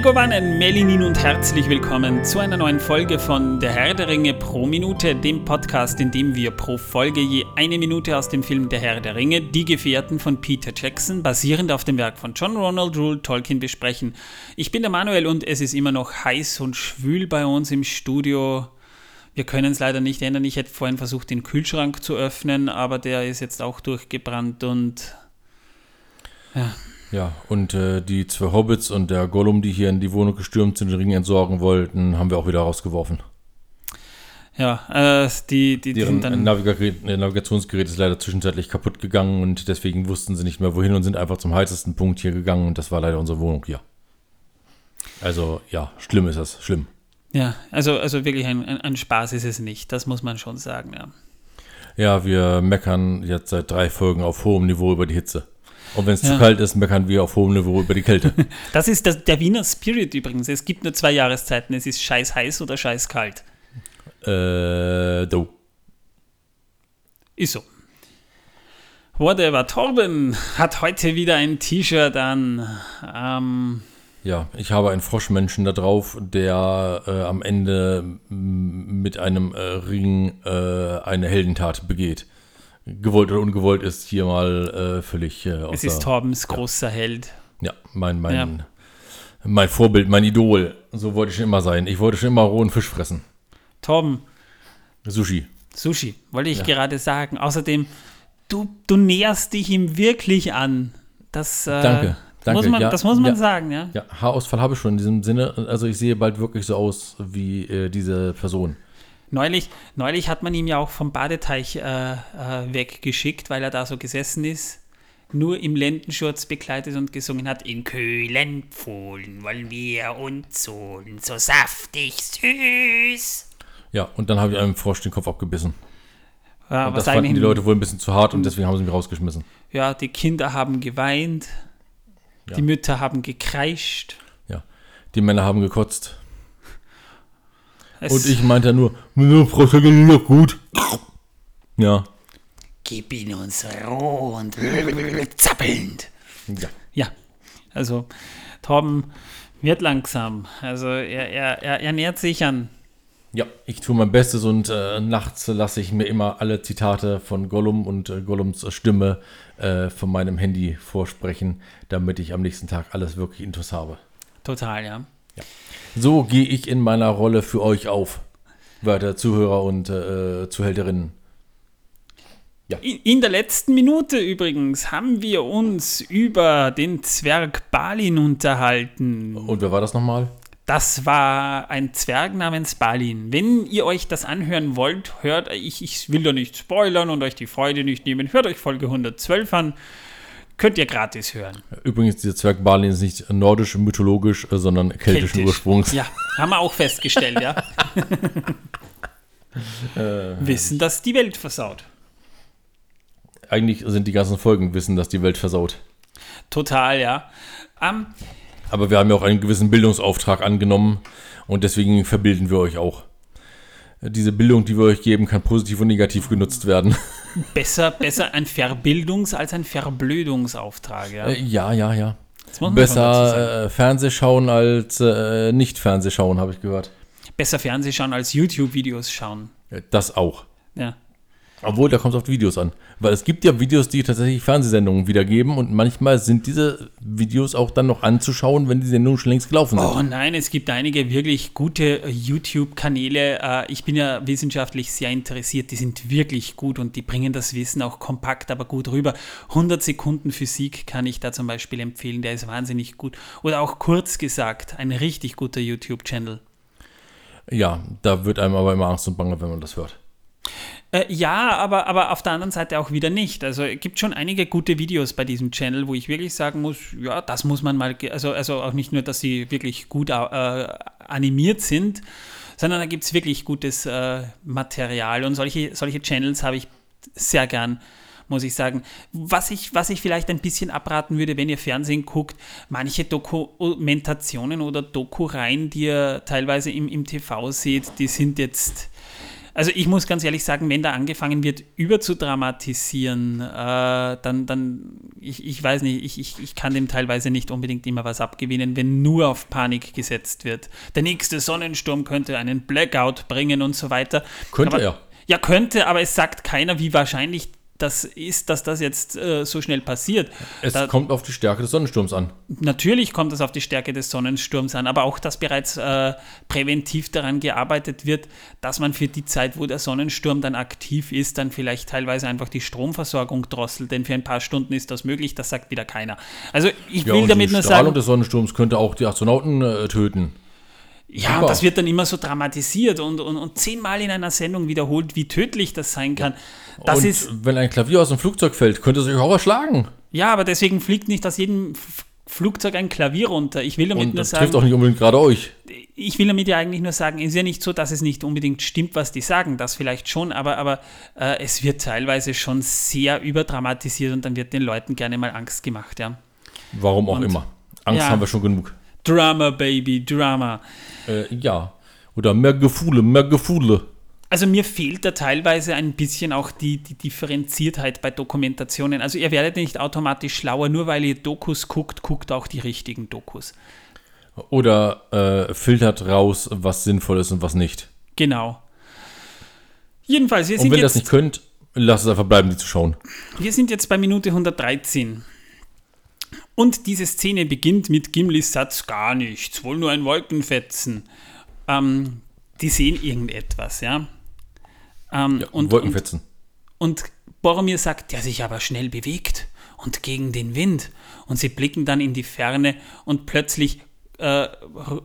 Megowannen, Melinin und herzlich willkommen zu einer neuen Folge von Der Herr der Ringe pro Minute, dem Podcast, in dem wir pro Folge je eine Minute aus dem Film Der Herr der Ringe, Die Gefährten von Peter Jackson, basierend auf dem Werk von John Ronald Rule Tolkien besprechen. Ich bin der Manuel und es ist immer noch heiß und schwül bei uns im Studio. Wir können es leider nicht ändern. Ich hätte vorhin versucht, den Kühlschrank zu öffnen, aber der ist jetzt auch durchgebrannt und ja. Ja, und äh, die zwei Hobbits und der Gollum, die hier in die Wohnung gestürmt sind, den Ring entsorgen wollten, haben wir auch wieder rausgeworfen. Ja, äh, die, die, die sind dann. Navigagerät, Navigationsgerät ist leider zwischenzeitlich kaputt gegangen und deswegen wussten sie nicht mehr wohin und sind einfach zum heißesten Punkt hier gegangen und das war leider unsere Wohnung hier. Also ja, schlimm ist das, schlimm. Ja, also, also wirklich ein, ein, ein Spaß ist es nicht, das muss man schon sagen, ja. Ja, wir meckern jetzt seit drei Folgen auf hohem Niveau über die Hitze. Und wenn es ja. zu kalt ist, meckern wir auf hohem Niveau über die Kälte. das ist das, der Wiener Spirit übrigens. Es gibt nur zwei Jahreszeiten. Es ist scheiß heiß oder scheiß kalt. Äh, do. Ist so. Whatever. Torben hat heute wieder ein T-Shirt an. Ähm, ja, ich habe einen Froschmenschen da drauf, der äh, am Ende mit einem äh, Ring äh, eine Heldentat begeht gewollt oder ungewollt ist, hier mal äh, völlig äh, Es ist Torbens großer ja. Held. Ja, mein, mein, ja. mein Vorbild, mein Idol. So wollte ich schon immer sein. Ich wollte schon immer rohen Fisch fressen. Torben. Sushi. Sushi, wollte ich ja. gerade sagen. Außerdem, du, du näherst dich ihm wirklich an. Das, äh, danke, danke. Muss man, ja, das muss man sagen, ja. Ja, Haarausfall habe ich schon in diesem Sinne. Also ich sehe bald wirklich so aus wie äh, diese Person. Neulich, neulich hat man ihm ja auch vom Badeteich äh, äh, weggeschickt, weil er da so gesessen ist, nur im Lendenschurz bekleidet und gesungen hat: In kühlen Pfohlen wollen wir uns sohlen, so saftig süß. Ja, und dann habe ich einem Frosch den Kopf abgebissen. Ja, und das fanden die Leute wohl ein bisschen zu hart und deswegen haben sie mich rausgeschmissen. Ja, die Kinder haben geweint, ja. die Mütter haben gekreischt. Ja, die Männer haben gekotzt. Es und ich meinte nur, nur Frösche gehen noch gut. Ja. Gib ihn uns roh und zappelnd. Ja. Ja, also Torben wird langsam. Also er, er, er, er nähert sich an. Ja, ich tue mein Bestes und äh, nachts lasse ich mir immer alle Zitate von Gollum und äh, Gollums Stimme äh, von meinem Handy vorsprechen, damit ich am nächsten Tag alles wirklich intus habe. Total, ja. Ja. So gehe ich in meiner Rolle für euch auf, werte Zuhörer und äh, Zuhälterinnen. Ja. In der letzten Minute übrigens haben wir uns über den Zwerg Balin unterhalten. Und wer war das nochmal? Das war ein Zwerg namens Balin. Wenn ihr euch das anhören wollt, hört, ich, ich will da nicht spoilern und euch die Freude nicht nehmen, hört euch Folge 112 an. Könnt ihr gratis hören. Übrigens, dieser Zwerg Balin ist nicht nordisch, mythologisch, äh, sondern keltischen Keltisch. Ursprungs. Ja, haben wir auch festgestellt, ja. äh, Wissen, dass die Welt versaut. Eigentlich sind die ganzen Folgen Wissen, dass die Welt versaut. Total, ja. Um, Aber wir haben ja auch einen gewissen Bildungsauftrag angenommen und deswegen verbilden wir euch auch diese Bildung, die wir euch geben, kann positiv und negativ genutzt werden. Besser, besser ein Verbildungs- als ein Verblödungsauftrag, ja. Äh, ja, ja, ja. Besser äh, Fernsehschauen als äh, nicht Fernsehschauen, habe ich gehört. Besser Fernsehschauen als YouTube-Videos schauen. Das auch. Ja. Obwohl, da kommt es auf Videos an. Weil es gibt ja Videos, die tatsächlich Fernsehsendungen wiedergeben und manchmal sind diese Videos auch dann noch anzuschauen, wenn die Sendungen schon längst gelaufen sind. Oh nein, es gibt einige wirklich gute YouTube-Kanäle. Äh, ich bin ja wissenschaftlich sehr interessiert. Die sind wirklich gut und die bringen das Wissen auch kompakt, aber gut rüber. 100 Sekunden Physik kann ich da zum Beispiel empfehlen. Der ist wahnsinnig gut. Oder auch kurz gesagt, ein richtig guter YouTube-Channel. Ja, da wird einem aber immer Angst und Bange, wenn man das hört. Äh, ja, aber, aber auf der anderen Seite auch wieder nicht. Also es gibt schon einige gute Videos bei diesem Channel, wo ich wirklich sagen muss, ja, das muss man mal, also, also auch nicht nur, dass sie wirklich gut äh, animiert sind, sondern da gibt es wirklich gutes äh, Material und solche, solche Channels habe ich sehr gern muss ich sagen. Was ich, was ich vielleicht ein bisschen abraten würde, wenn ihr Fernsehen guckt, manche Dokumentationen oder Doku-Reihen, die ihr teilweise im, im TV seht, die sind jetzt Also ich muss ganz ehrlich sagen, wenn da angefangen wird, überzudramatisieren, äh, dann, dann ich, ich weiß nicht, ich, ich, ich kann dem teilweise nicht unbedingt immer was abgewinnen, wenn nur auf Panik gesetzt wird. Der nächste Sonnensturm könnte einen Blackout bringen und so weiter. Könnte aber, er. Ja, könnte, aber es sagt keiner, wie wahrscheinlich das ist, dass das jetzt äh, so schnell passiert. Es Da- kommt auf die Stärke des Sonnensturms an. Natürlich kommt es auf die Stärke des Sonnensturms an, aber auch, dass bereits äh, präventiv daran gearbeitet wird, dass man für die Zeit, wo der Sonnensturm dann aktiv ist, dann vielleicht teilweise einfach die Stromversorgung drosselt, denn für ein paar Stunden ist das möglich, das sagt wieder keiner. Also ich Ja, will damit die nur Strahlung sagen, des Sonnensturms könnte auch die Astronauten äh, töten. Ja, Super. und das wird dann immer so dramatisiert und, und, und zehnmal in einer Sendung wiederholt, wie tödlich das sein kann. Das und ist, wenn ein Klavier aus dem Flugzeug fällt, könnte es euch auch erschlagen. ja, aber deswegen fliegt nicht aus jedem Flugzeug ein Klavier runter. Ich will damit Und nur das sagen, trifft auch nicht unbedingt gerade euch. ich will damit ja eigentlich nur sagen, es ist ja nicht so, dass es nicht unbedingt stimmt, was die sagen, das vielleicht schon, aber, aber äh, es wird teilweise schon sehr überdramatisiert und dann wird den Leuten gerne mal Angst gemacht, ja. Warum auch Und- immer. Angst ja. haben wir schon genug. Drama, Baby, Drama. Äh, ja. Oder mehr Gefühle, mehr Gefühle. Also mir fehlt da teilweise ein bisschen auch die, die Differenziertheit bei Dokumentationen. Also ihr werdet nicht automatisch schlauer, nur weil ihr Dokus guckt, guckt auch die richtigen Dokus. Oder äh, filtert raus, was sinnvoll ist und was nicht. Genau. Jedenfalls, wir Und sind wenn ihr das nicht könnt, lasst es einfach bleiben, die zu schauen. Wir sind jetzt bei Minute 113. Und diese Szene beginnt mit Gimlis Satz gar nichts, wohl nur ein Wolkenfetzen. Ähm, die sehen irgendetwas, ja. Ähm, und, und, Wolkenfetzen. und Boromir sagt, der sich aber schnell bewegt und gegen den Wind. Und sie blicken dann in die Ferne und plötzlich äh,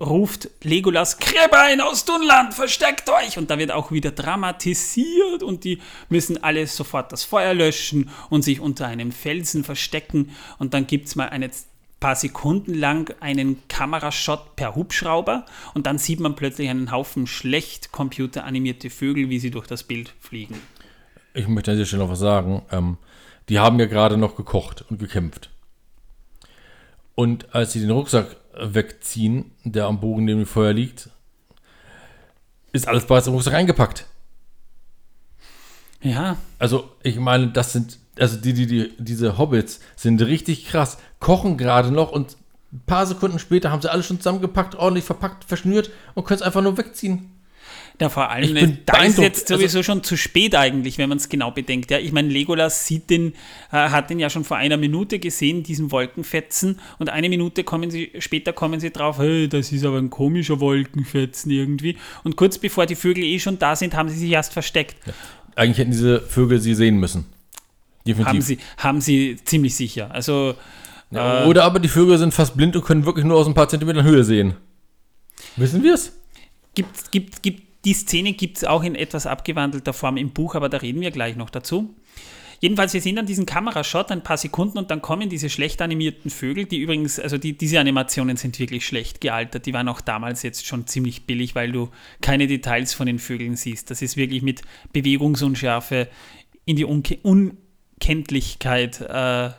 ruft Legolas, Gräbein aus Dunland, versteckt euch! Und da wird auch wieder dramatisiert und die müssen alle sofort das Feuer löschen und sich unter einem Felsen verstecken. Und dann gibt es mal eine paar Sekunden lang einen Kamerashot per Hubschrauber und dann sieht man plötzlich einen Haufen schlecht computeranimierte Vögel, wie sie durch das Bild fliegen. Ich möchte an dieser Stelle noch was sagen. Ähm, die haben ja gerade noch gekocht und gekämpft. Und als sie den Rucksack wegziehen, der am Bogen neben dem Feuer liegt, ist alles bereits im Rucksack eingepackt. Ja, Also, ich meine, das sind, also die, die, die, diese Hobbits sind richtig krass, kochen gerade noch und ein paar Sekunden später haben sie alles schon zusammengepackt, ordentlich verpackt, verschnürt und können es einfach nur wegziehen. Ja, vor allem, Ich bin da ist jetzt sowieso schon zu spät eigentlich, wenn man es genau bedenkt. Ja, ich meine, Legolas sieht den, äh, hat den ja schon vor einer Minute gesehen, diesen Wolkenfetzen, und eine Minute kommen sie, später kommen sie drauf, hey, das ist aber ein komischer Wolkenfetzen irgendwie. Und kurz bevor die Vögel eh schon da sind, haben sie sich erst versteckt. Eigentlich hätten diese Vögel sie sehen müssen. Definitiv. Haben sie, haben sie ziemlich sicher. Also, Ja, Oder aber die Vögel sind fast blind und können wirklich nur aus ein paar Zentimetern Höhe sehen. Wissen wir es? gibt, gibt, gibt, die Szene gibt es auch in etwas abgewandelter Form im Buch, aber da reden wir gleich noch dazu. Jedenfalls, wir sehen dann diesen Kamerashot ein paar Sekunden und dann kommen diese schlecht animierten Vögel, die übrigens, also die, diese Animationen sind wirklich schlecht gealtert. Die waren auch damals jetzt schon ziemlich billig, weil du keine Details von den Vögeln siehst. Das ist wirklich mit Bewegungsunschärfe in die Unke Unkenntlichkeit äh,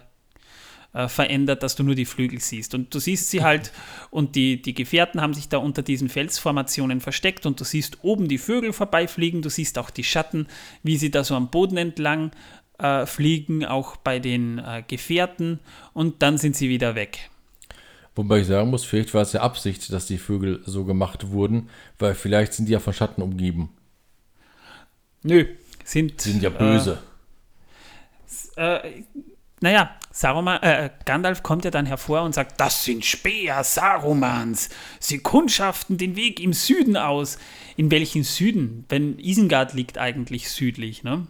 äh, verändert, dass du nur die Flügel siehst. Und du siehst sie halt und die, die Gefährten haben sich da unter diesen Felsformationen versteckt und du siehst oben die Vögel vorbeifliegen, du siehst auch die Schatten, wie sie da so am Boden entlang äh, fliegen, auch bei den äh, Gefährten und dann sind sie wieder weg. Wobei ich sagen muss, vielleicht war es ja Absicht, dass die Vögel so gemacht wurden, weil vielleicht sind die ja von Schatten umgeben. Nö, sind, sind ja böse. Äh, äh, naja, Saruman, äh, Gandalf kommt ja dann hervor und sagt, das sind Speer Sarumans. Sie kundschaften den Weg im Süden aus. In welchen Süden? Wenn Isengard liegt eigentlich südlich, ne?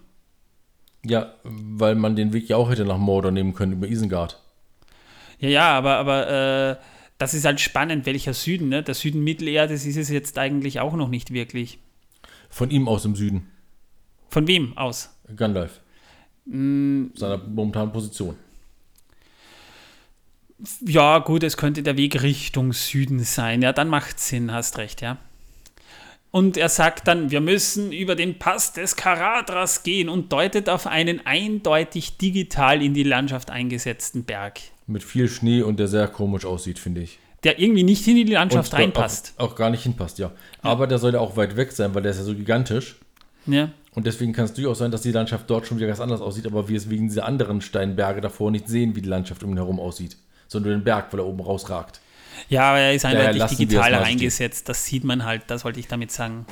ja, weil man den Weg ja auch hätte nach Mordor nehmen können über Isengard. Ja, ja, aber, aber äh, das ist halt spannend, welcher Süden, ne? Der Süden Mittelerdes ist es jetzt eigentlich auch noch nicht wirklich. Von ihm aus im Süden. Von wem aus? Gandalf. Seiner momentanen Position. Ja, gut, es könnte der Weg Richtung Süden sein. Ja, dann macht Sinn, hast recht, ja. Und er sagt dann, wir müssen über den Pass des Karadras gehen und deutet auf einen eindeutig digital in die Landschaft eingesetzten Berg, Mit viel Schnee und der sehr komisch aussieht, finde ich. der irgendwie nicht in die Landschaft Und reinpasst. Auch, auch gar nicht hinpasst, ja. Aber der soll ja auch weit weg sein, weil der ist ja so gigantisch. Ja. Und deswegen kann es durchaus sein, dass die Landschaft dort schon wieder ganz anders aussieht, aber wir es wegen dieser anderen Steinberge davor nicht sehen, wie die Landschaft um ihn herum aussieht. Sondern nur den Berg, weil er oben rausragt. Ja, aber er ist eindeutig digital reingesetzt. Das sieht man halt, das wollte ich damit sagen.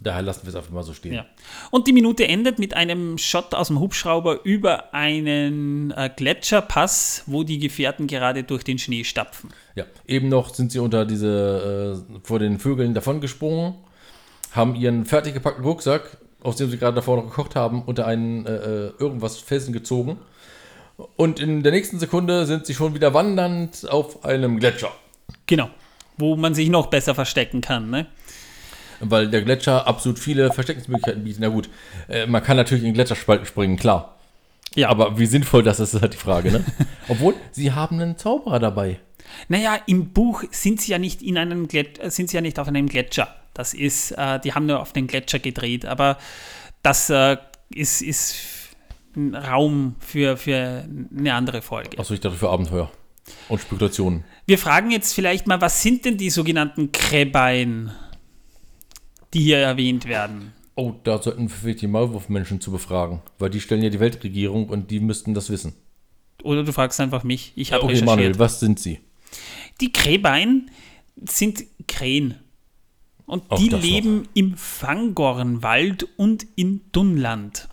Daher lassen wir es einfach mal so stehen. Ja. Und die Minute endet mit einem Shot aus dem Hubschrauber über einen äh, Gletscherpass, wo die Gefährten gerade durch den Schnee stapfen. Ja, eben noch sind sie unter diese, äh, vor den Vögeln davongesprungen, haben ihren fertig gepackten Rucksack, aus dem sie gerade davor noch gekocht haben, unter einen äh, äh, irgendwas Felsen gezogen. Und in der nächsten Sekunde sind sie schon wieder wandernd auf einem Gletscher. Genau. Wo man sich noch besser verstecken kann. Ne? Weil der Gletscher absolut viele Versteckungsmöglichkeiten bietet. Na gut, äh, man kann natürlich in Gletscherspalten springen, klar. Ja. Aber wie sinnvoll das ist, ist halt die Frage, ne? Obwohl, sie haben einen Zauberer dabei. Naja, im Buch sind sie ja nicht in einem Glet äh, sind sie ja nicht auf einem Gletscher. Das ist, äh, die haben nur auf den Gletscher gedreht, aber das äh, ist, ist ein Raum für, für eine andere Folge. Achso, ich dachte für Abenteuer und Spekulationen. Wir fragen jetzt vielleicht mal, was sind denn die sogenannten Kräbein, die hier erwähnt werden? Oh, da sollten wir vielleicht die Maulwurfmenschen zu befragen, weil die stellen ja die Weltregierung und die müssten das wissen. Oder du fragst einfach mich. Ich habe Okay, recherchiert. Manuel, was sind sie? Die Kräbein sind Krähen. Und Auch die das noch. leben im Fangornwald und in Dunland.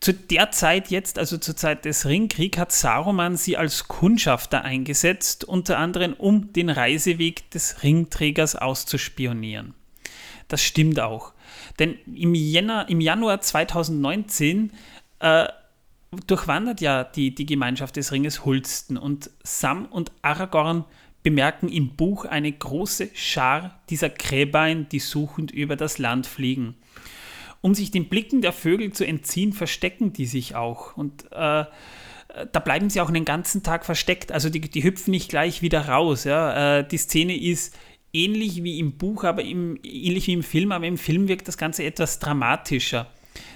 Zu der Zeit jetzt, also zur Zeit des Ringkriegs, hat Saruman sie als Kundschafter eingesetzt, unter anderem um den Reiseweg des Ringträgers auszuspionieren. Das stimmt auch. Denn im, Jänner, im Januar 2019 äh, durchwandert ja die, die Gemeinschaft des Ringes Hulsten und Sam und Aragorn bemerken im Buch eine große Schar dieser Kräbein, die suchend über das Land fliegen. Um sich den Blicken der Vögel zu entziehen, verstecken die sich auch. Und äh, da bleiben sie auch einen ganzen Tag versteckt. Also die, die hüpfen nicht gleich wieder raus. Ja. Äh, die Szene ist ähnlich wie im Buch, aber im, ähnlich wie im Film, aber im Film wirkt das Ganze etwas dramatischer.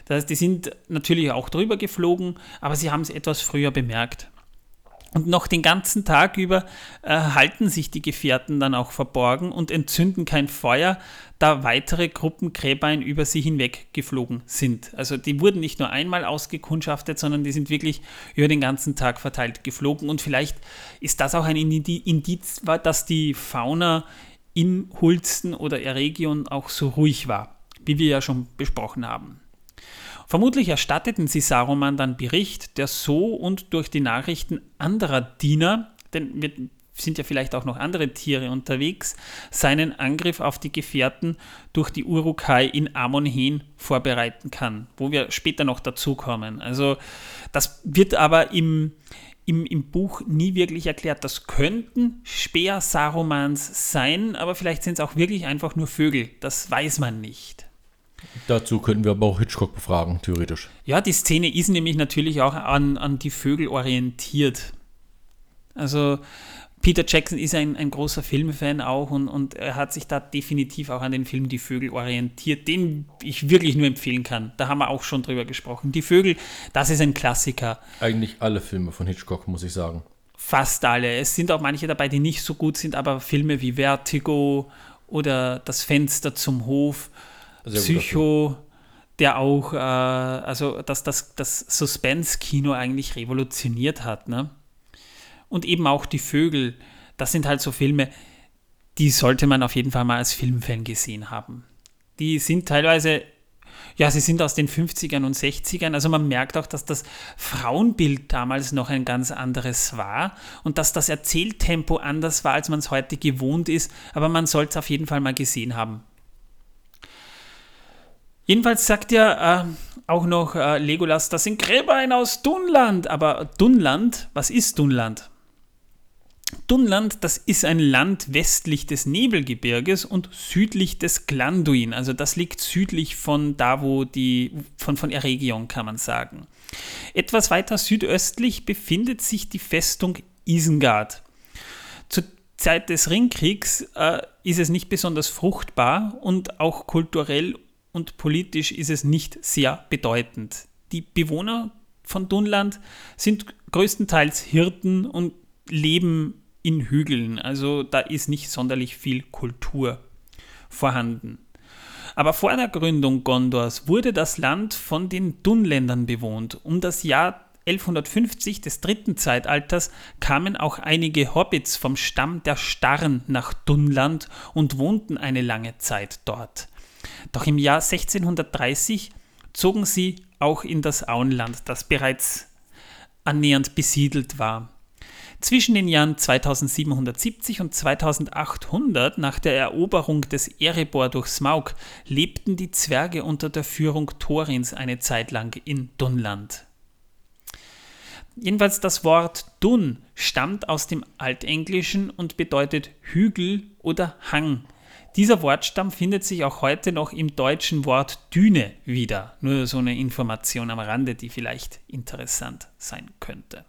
Das heißt, die sind natürlich auch drüber geflogen, aber sie haben es etwas früher bemerkt. Und noch den ganzen Tag über äh, halten sich die Gefährten dann auch verborgen und entzünden kein Feuer, da weitere Gruppen Kräbein über sie hinweg geflogen sind. Also die wurden nicht nur einmal ausgekundschaftet, sondern die sind wirklich über den ganzen Tag verteilt geflogen. Und vielleicht ist das auch ein Indi- Indiz, dass die Fauna in Hulsten oder Eregion auch so ruhig war, wie wir ja schon besprochen haben. Vermutlich erstatteten sie Saruman dann Bericht, der so und durch die Nachrichten anderer Diener, denn wir sind ja vielleicht auch noch andere Tiere unterwegs, seinen Angriff auf die Gefährten durch die Urukai in Amonhen vorbereiten kann, wo wir später noch dazukommen. Also das wird aber im, im, im Buch nie wirklich erklärt. Das könnten Speer Sarumans sein, aber vielleicht sind es auch wirklich einfach nur Vögel. Das weiß man nicht. Dazu könnten wir aber auch Hitchcock befragen, theoretisch. Ja, die Szene ist nämlich natürlich auch an, an die Vögel orientiert. Also Peter Jackson ist ein, ein großer Filmfan auch und, und er hat sich da definitiv auch an den Film Die Vögel orientiert, den ich wirklich nur empfehlen kann. Da haben wir auch schon drüber gesprochen. Die Vögel, das ist ein Klassiker. Eigentlich alle Filme von Hitchcock, muss ich sagen. Fast alle. Es sind auch manche dabei, die nicht so gut sind, aber Filme wie Vertigo oder Das Fenster zum Hof, Sehr Psycho, der auch, äh, also dass das, das Suspense-Kino eigentlich revolutioniert hat. Ne? Und eben auch die Vögel, das sind halt so Filme, die sollte man auf jeden Fall mal als Filmfan gesehen haben. Die sind teilweise, ja, sie sind aus den 50ern und 60ern, also man merkt auch, dass das Frauenbild damals noch ein ganz anderes war und dass das Erzähltempo anders war, als man es heute gewohnt ist, aber man sollte es auf jeden Fall mal gesehen haben. Jedenfalls sagt ja äh, auch noch äh, Legolas, das sind Gräbereien aus Dunland. Aber Dunland, was ist Dunland? Dunland, das ist ein Land westlich des Nebelgebirges und südlich des Glanduin. Also das liegt südlich von da, wo die, von, von Eregion kann man sagen. Etwas weiter südöstlich befindet sich die Festung Isengard. Zur Zeit des Ringkriegs äh, ist es nicht besonders fruchtbar und auch kulturell und politisch ist es nicht sehr bedeutend. Die Bewohner von Dunland sind größtenteils Hirten und leben in Hügeln. Also da ist nicht sonderlich viel Kultur vorhanden. Aber vor der Gründung Gondors wurde das Land von den Dunländern bewohnt. Um das Jahr 1150 des dritten Zeitalters kamen auch einige Hobbits vom Stamm der Starren nach Dunland und wohnten eine lange Zeit dort. Doch im Jahr 1630 zogen sie auch in das Auenland, das bereits annähernd besiedelt war. Zwischen den Jahren 2770 und 2800 nach der Eroberung des Erebor durch Smaug lebten die Zwerge unter der Führung Thorins eine Zeit lang in Dunland. Jedenfalls das Wort Dun stammt aus dem Altenglischen und bedeutet Hügel oder Hang. Dieser Wortstamm findet sich auch heute noch im deutschen Wort Düne wieder. Nur so eine Information am Rande, die vielleicht interessant sein könnte.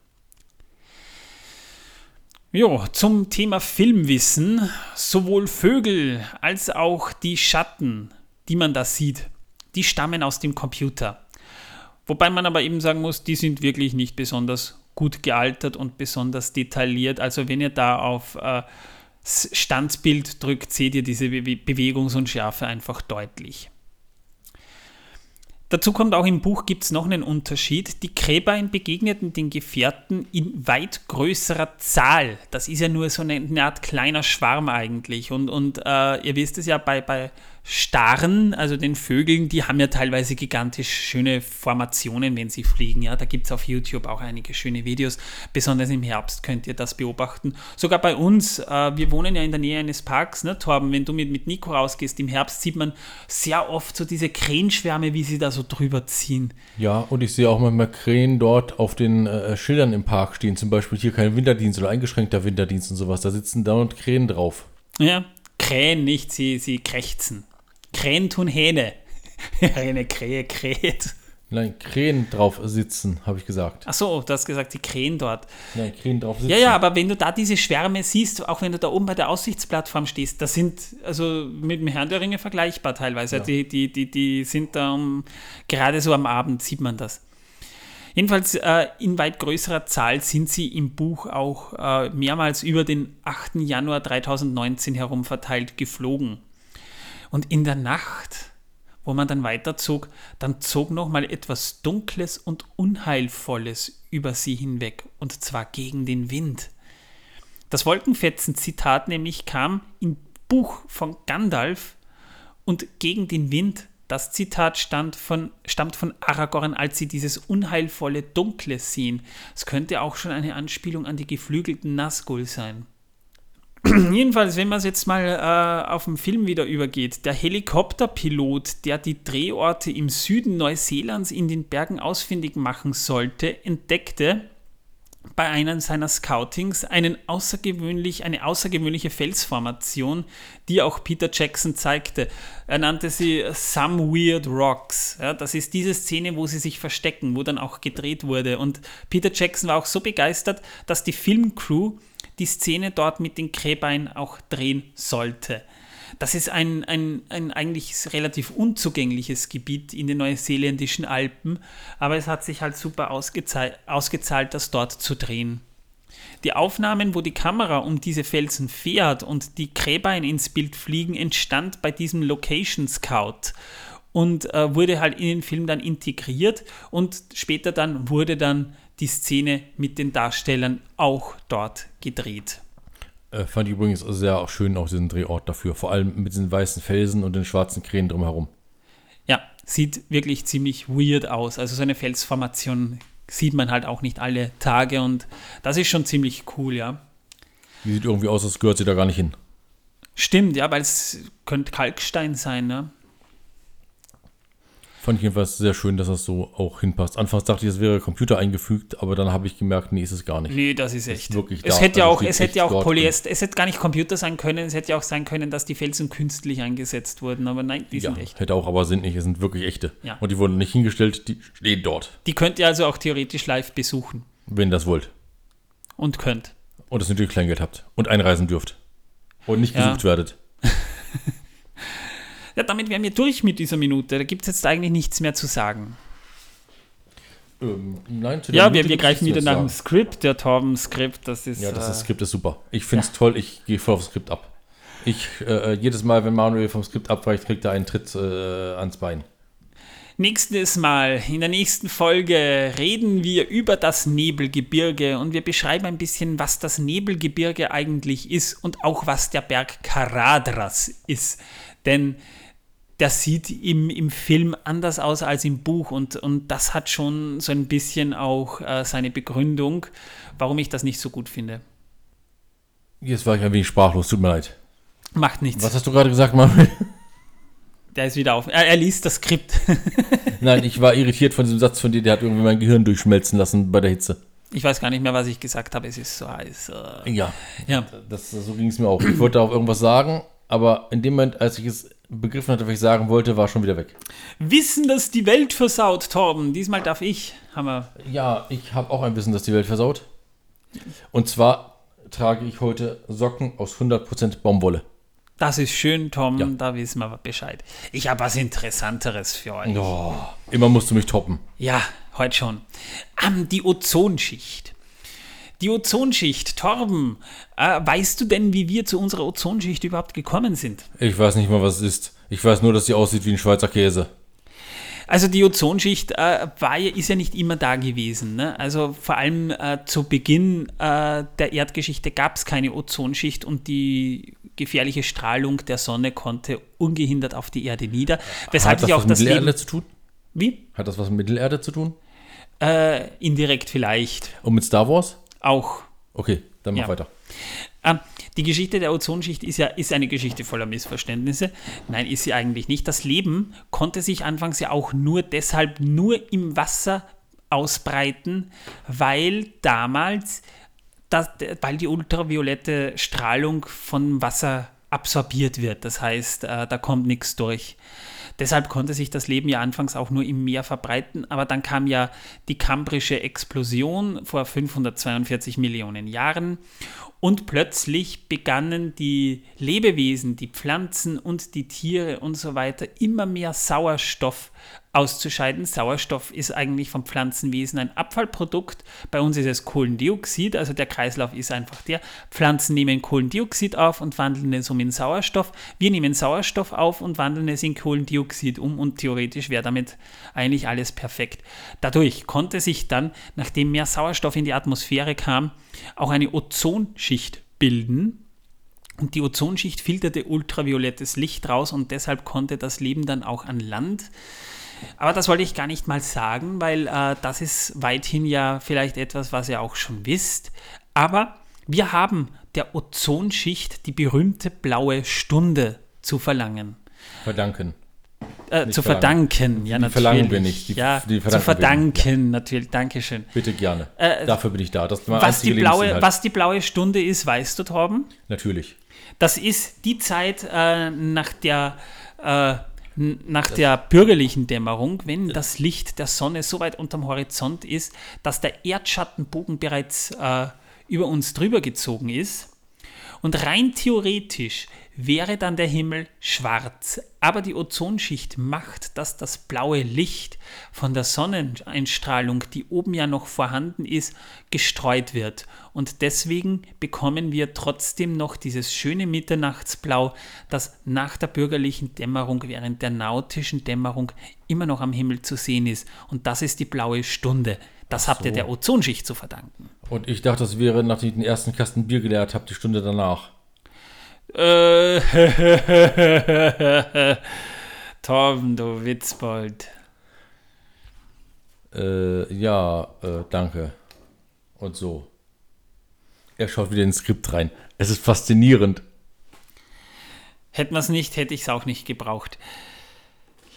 Jo, zum Thema Filmwissen. Sowohl Vögel als auch die Schatten, die man da sieht, die stammen aus dem Computer. Wobei man aber eben sagen muss, die sind wirklich nicht besonders gut gealtert und besonders detailliert. Also wenn ihr da auf äh, Standbild drückt, seht ihr diese Be Bewegungsunschärfe einfach deutlich. Dazu kommt auch im Buch gibt es noch einen Unterschied. Die Kräbein begegneten den Gefährten in weit größerer Zahl. Das ist ja nur so eine, eine Art kleiner Schwarm eigentlich. Und, und äh, ihr wisst es ja, bei, bei Starren, also den Vögeln, die haben ja teilweise gigantisch schöne Formationen, wenn sie fliegen. Ja, da gibt es auf YouTube auch einige schöne Videos. Besonders im Herbst könnt ihr das beobachten. Sogar bei uns, äh, wir wohnen ja in der Nähe eines Parks, ne, Torben, wenn du mit, mit Nico rausgehst, im Herbst sieht man sehr oft so diese Krähenschwärme, wie sie da so drüber ziehen. Ja, und ich sehe auch manchmal Krähen dort auf den äh, Schildern im Park stehen. Zum Beispiel hier kein Winterdienst oder eingeschränkter Winterdienst und sowas. Da sitzen dauernd Krähen drauf. Ja, Krähen nicht, sie, sie krächzen. Krähen tun Hähne. Eine Krähe kräht. Nein, Krähen drauf sitzen, habe ich gesagt. Ach so, du hast gesagt, die Krähen dort. Nein, Krähen drauf sitzen. Ja, ja, aber wenn du da diese Schwärme siehst, auch wenn du da oben bei der Aussichtsplattform stehst, das sind also mit dem Herrn der Ringe vergleichbar teilweise. Ja. Die, die, die, die sind da um, gerade so am Abend sieht man das. Jedenfalls äh, in weit größerer Zahl sind sie im Buch auch äh, mehrmals über den 8. Januar 2019 herum verteilt geflogen. Und in der Nacht, wo man dann weiterzog, dann zog nochmal etwas Dunkles und Unheilvolles über sie hinweg, und zwar gegen den Wind. Das Wolkenfetzen-Zitat nämlich kam im Buch von Gandalf und gegen den Wind. Das Zitat stammt von, stammt von Aragorn, als sie dieses unheilvolle Dunkle sehen. Es könnte auch schon eine Anspielung an die geflügelten Nazgul sein. Jedenfalls, wenn man es jetzt mal äh, auf den Film wieder übergeht, der Helikopterpilot, der die Drehorte im Süden Neuseelands in den Bergen ausfindig machen sollte, entdeckte bei einem seiner Scoutings einen außergewöhnlich, eine außergewöhnliche Felsformation, die auch Peter Jackson zeigte. Er nannte sie Some Weird Rocks. Ja, das ist diese Szene, wo sie sich verstecken, wo dann auch gedreht wurde. Und Peter Jackson war auch so begeistert, dass die Filmcrew die Szene dort mit den Kräbein auch drehen sollte. Das ist ein, ein, ein eigentlich relativ unzugängliches Gebiet in den neuseeländischen Alpen, aber es hat sich halt super ausgezahlt, ausgezahlt, das dort zu drehen. Die Aufnahmen, wo die Kamera um diese Felsen fährt und die Kräbein ins Bild fliegen, entstand bei diesem Location Scout und äh, wurde halt in den Film dann integriert und später dann wurde dann die Szene mit den Darstellern auch dort gedreht. Äh, fand ich übrigens sehr schön auch diesen Drehort dafür, vor allem mit diesen weißen Felsen und den schwarzen Krähen drumherum. Ja, sieht wirklich ziemlich weird aus. Also so eine Felsformation sieht man halt auch nicht alle Tage und das ist schon ziemlich cool, ja. Die sieht irgendwie aus, als gehört sie da gar nicht hin. Stimmt, ja, weil es könnte Kalkstein sein, ne? Fand ich jedenfalls sehr schön, dass das so auch hinpasst. Anfangs dachte ich, es wäre Computer eingefügt, aber dann habe ich gemerkt, nee, ist es gar nicht. Nee, das ist echt. Ist wirklich es da. hätte ja also auch, es hätte ja auch Polyester, es hätte gar nicht Computer sein können, es hätte ja auch sein können, dass die Felsen künstlich eingesetzt wurden, aber nein, die ja, sind echt. Hätte auch, aber sind nicht, es sind wirklich echte. Ja. Und die wurden nicht hingestellt, die stehen dort. Die könnt ihr also auch theoretisch live besuchen. Wenn das wollt. Und könnt. Und das natürlich Kleingeld habt. Und einreisen dürft. Und nicht gesucht ja. werdet. Ja, damit wären wir durch mit dieser Minute. Da gibt es jetzt eigentlich nichts mehr zu sagen. Ähm, nein, ja, wir, wir greifen wieder nach dem Skript, der Torben-Skript. Das ist, ja, das, äh, Skript ist super. Ich finde es ja. toll, ich gehe voll aufs Skript ab. Ich, äh, jedes Mal, wenn Manuel vom Skript abweicht, kriegt er einen Tritt äh, ans Bein. Nächstes Mal, in der nächsten Folge, reden wir über das Nebelgebirge und wir beschreiben ein bisschen, was das Nebelgebirge eigentlich ist und auch was der Berg Karadras ist. Denn der sieht im, im Film anders aus als im Buch und, und das hat schon so ein bisschen auch äh, seine Begründung, warum ich das nicht so gut finde. Jetzt war ich ein wenig sprachlos, tut mir leid. Macht nichts. Was hast du gerade gesagt, Manuel? Der ist wieder auf. Er, er liest das Skript. Nein, ich war irritiert von diesem Satz von dir, der hat irgendwie mein Gehirn durchschmelzen lassen bei der Hitze. Ich weiß gar nicht mehr, was ich gesagt habe. Es ist so heiß. Äh. Ja, Ja. das, so ging es mir auch. Ich wollte auch irgendwas sagen, aber in dem Moment, als ich es begriffen hatte, was ich sagen wollte, war schon wieder weg. Wissen, dass die Welt versaut, Torben. Diesmal darf ich. Wir. Ja, ich habe auch ein Wissen, das die Welt versaut. Und zwar trage ich heute Socken aus 100% Baumwolle. Das ist schön, Tom. Ja. Da wissen wir Bescheid. Ich habe was Interessanteres für euch. Oh, immer musst du mich toppen. Ja, heute schon. Ähm, die Ozonschicht. Die Ozonschicht, Torben, äh, weißt du denn, wie wir zu unserer Ozonschicht überhaupt gekommen sind? Ich weiß nicht mal, was es ist. Ich weiß nur, dass sie aussieht wie ein Schweizer Käse. Also die Ozonschicht äh, war ist ja nicht immer da gewesen. Ne? Also vor allem äh, zu Beginn äh, der Erdgeschichte gab es keine Ozonschicht und die gefährliche Strahlung der Sonne konnte ungehindert auf die Erde nieder. Weshalb Hat das sich auch was mit das Mittelerde Leben... zu tun? Wie? Hat das was mit Mittelerde zu tun? Äh, indirekt vielleicht. Und mit Star Wars? Auch Okay, dann mach Ja. weiter. Ähm, die Geschichte der Ozonschicht ist ja ist eine Geschichte voller Missverständnisse. Nein, ist sie eigentlich nicht. Das Leben konnte sich anfangs ja auch nur deshalb nur im Wasser ausbreiten, weil damals, das, weil die ultraviolette Strahlung von Wasser absorbiert wird. Das heißt, äh, da kommt nichts durch. Deshalb konnte sich das Leben ja anfangs auch nur im Meer verbreiten, aber dann kam ja die kambrische Explosion vor 542 Millionen Jahren und plötzlich begannen die Lebewesen, die Pflanzen und die Tiere und so weiter immer mehr Sauerstoff auszuscheiden. Sauerstoff ist eigentlich vom Pflanzenwesen ein Abfallprodukt. Bei uns ist es Kohlendioxid, also der Kreislauf ist einfach der. Pflanzen nehmen Kohlendioxid auf und wandeln es um in Sauerstoff. Wir nehmen Sauerstoff auf und wandeln es in Kohlendioxid um und theoretisch wäre damit eigentlich alles perfekt. Dadurch konnte sich dann, nachdem mehr Sauerstoff in die Atmosphäre kam, auch eine Ozonschicht bilden. Und die Ozonschicht filterte ultraviolettes Licht raus und deshalb konnte das Leben dann auch an Land. Aber das wollte ich gar nicht mal sagen, weil äh, das ist weithin ja vielleicht etwas, was ihr auch schon wisst. Aber wir haben der Ozonschicht die berühmte blaue Stunde zu verlangen. Verdanken. Äh, zu verlangen. verdanken, ja, Die verlangen wir nicht, die- ja, die zu verdanken verdanken, natürlich. Dankeschön. Bitte gerne. Äh, Dafür bin ich da. Das ist mein Was die, blaue, was die blaue Stunde ist, weißt du, Torben? Natürlich. Das ist die Zeit äh, nach der äh, nach der bürgerlichen Dämmerung, wenn das Licht der Sonne so weit unterm Horizont ist, dass der Erdschattenbogen bereits äh, über uns drüber gezogen ist. Und rein theoretisch wäre dann der Himmel schwarz. Aber die Ozonschicht macht, dass das blaue Licht von der Sonneneinstrahlung, die oben ja noch vorhanden ist, gestreut wird. Und deswegen bekommen wir trotzdem noch dieses schöne Mitternachtsblau, das nach der bürgerlichen Dämmerung während der nautischen Dämmerung immer noch am Himmel zu sehen ist. Und das ist die blaue Stunde. Das habt ihr der Ozonschicht zu verdanken. Und ich dachte, das wäre, nachdem ich den ersten Kasten Bier geleert habe, die Stunde danach. Äh, Torben, du Witzbold. Äh, ja, äh, danke. Und so. Er schaut wieder ins Skript rein. Es ist faszinierend. Hätten wir es nicht, hätte ich es auch nicht gebraucht.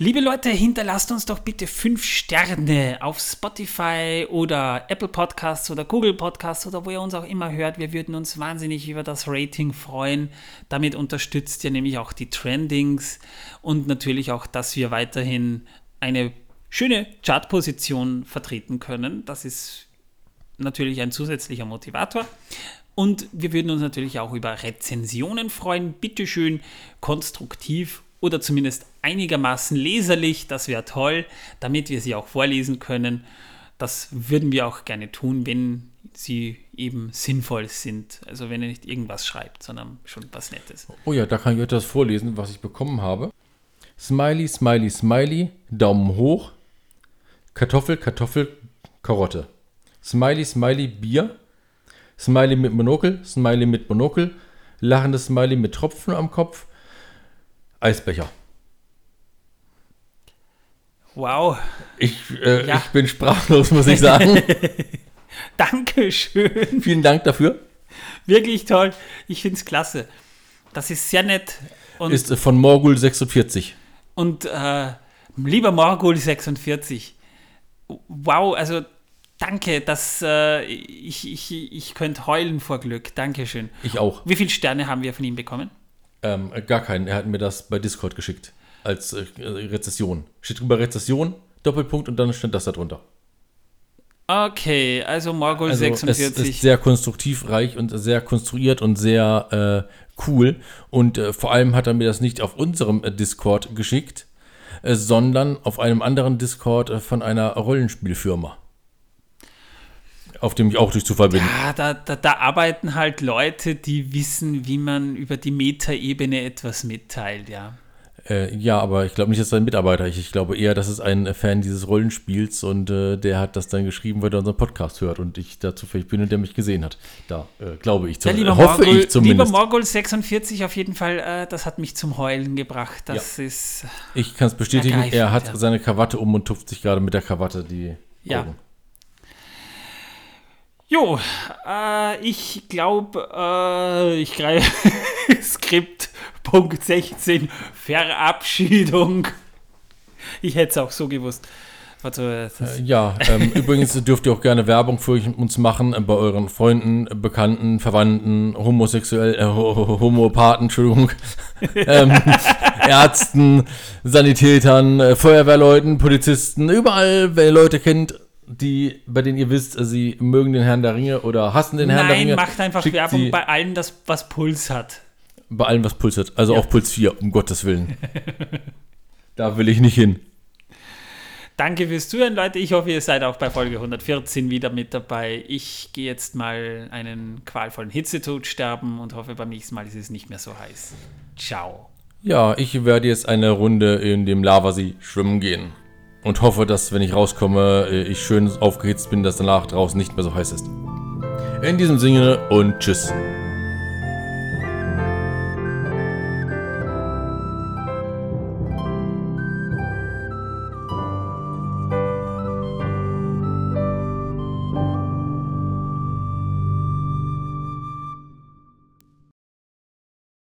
Liebe Leute, hinterlasst uns doch bitte fünf Sterne auf Spotify oder Apple Podcasts oder Google Podcasts oder wo ihr uns auch immer hört. Wir würden uns wahnsinnig über das Rating freuen. Damit unterstützt ihr nämlich auch die Trendings und natürlich auch, dass wir weiterhin eine schöne Chartposition vertreten können. Das ist natürlich ein zusätzlicher Motivator. Und wir würden uns natürlich auch über Rezensionen freuen. Bitte schön konstruktiv oder zumindest einigermaßen leserlich. Das wäre toll, damit wir sie auch vorlesen können. Das würden wir auch gerne tun, wenn sie eben sinnvoll sind. Also wenn er nicht irgendwas schreibt, sondern schon was Nettes. Oh ja, da kann ich etwas vorlesen, was ich bekommen habe. Smiley, Smiley, Smiley, Daumen hoch, Kartoffel, Kartoffel, Karotte. Smiley, Smiley, Bier, Smiley mit Monokel, Smiley mit Monokel, lachendes Smiley mit Tropfen am Kopf, Eisbecher. Wow. Ich, äh, Ja. ich bin sprachlos, muss ich sagen. Dankeschön. Vielen Dank dafür. Wirklich toll. Ich finde es klasse. Das ist sehr nett. Und, Ist von Morgul 46. und äh, lieber Morgul 46. Wow, also danke, dass äh, ich, ich, ich könnte heulen vor Glück. Dankeschön. Ich auch. Wie viele Sterne haben wir von ihm bekommen? Ähm, gar keinen. Er hat mir das bei Discord geschickt. Als äh, Rezession. Steht drüber Rezession, Doppelpunkt und dann stand das da drunter. Okay, also Morgul Also es 46. ist sehr konstruktiv reich und sehr konstruiert und sehr äh, cool. Und äh, vor allem hat er mir das nicht auf unserem äh, Discord geschickt, äh, sondern auf einem anderen Discord äh, von einer Rollenspielfirma. Auf dem ich auch durch Zufall bin. Ja, da, da, da arbeiten halt Leute, die wissen, wie man über die Metaebene etwas mitteilt, ja. Äh, ja, aber ich glaube nicht, dass er ein Mitarbeiter ist. Ich glaube eher, das ist ein Fan dieses Rollenspiels und äh, der hat das dann geschrieben, weil er unseren Podcast hört und ich da zufällig bin und der mich gesehen hat. Da äh, glaube ich Ja, zumindest. lieber hoffe Morgul, ich zumindest. lieber Morgul 46 auf jeden Fall, äh, das hat mich zum Heulen gebracht. Das ist, ich kann es bestätigen, er hat ja. seine Krawatte um und tupft sich gerade mit der Krawatte die Ja. Jo, äh, ich glaube, äh, ich greife Skript Punkt 16, Verabschiedung. Ich hätte es auch so gewusst. Warte, Äh, Ja, ähm, übrigens dürft ihr auch gerne Werbung für uns machen äh, bei euren Freunden, äh, Bekannten, Verwandten, homosexuell, äh, Ho- Ho- Homopathen, Entschuldigung, ähm, Ärzten, Sanitätern, Feuerwehrleuten, Polizisten, überall, wer ihr Leute kennt, die, bei denen ihr wisst, sie mögen den Herrn der Ringe oder hassen den Herrn der Nein, Ringe. macht einfach schickt Werbung bei allem, das was Puls hat. bei allem, was Puls hat. Also auch Puls 4, um Gottes Willen. da will ich nicht hin. Danke fürs Zuhören, Leute. Ich hoffe, ihr seid auch bei Folge 114 wieder mit dabei. Ich gehe jetzt mal einen qualvollen Hitzetod sterben und hoffe, beim nächsten Mal ist es nicht mehr so heiß. Ciao. Ja, ich werde jetzt eine Runde in dem Lavasee schwimmen gehen. Und hoffe, dass, wenn ich rauskomme, äh, ich schön aufgehitzt bin, dass danach draußen nicht mehr so heiß ist. In diesem Sinne und tschüss.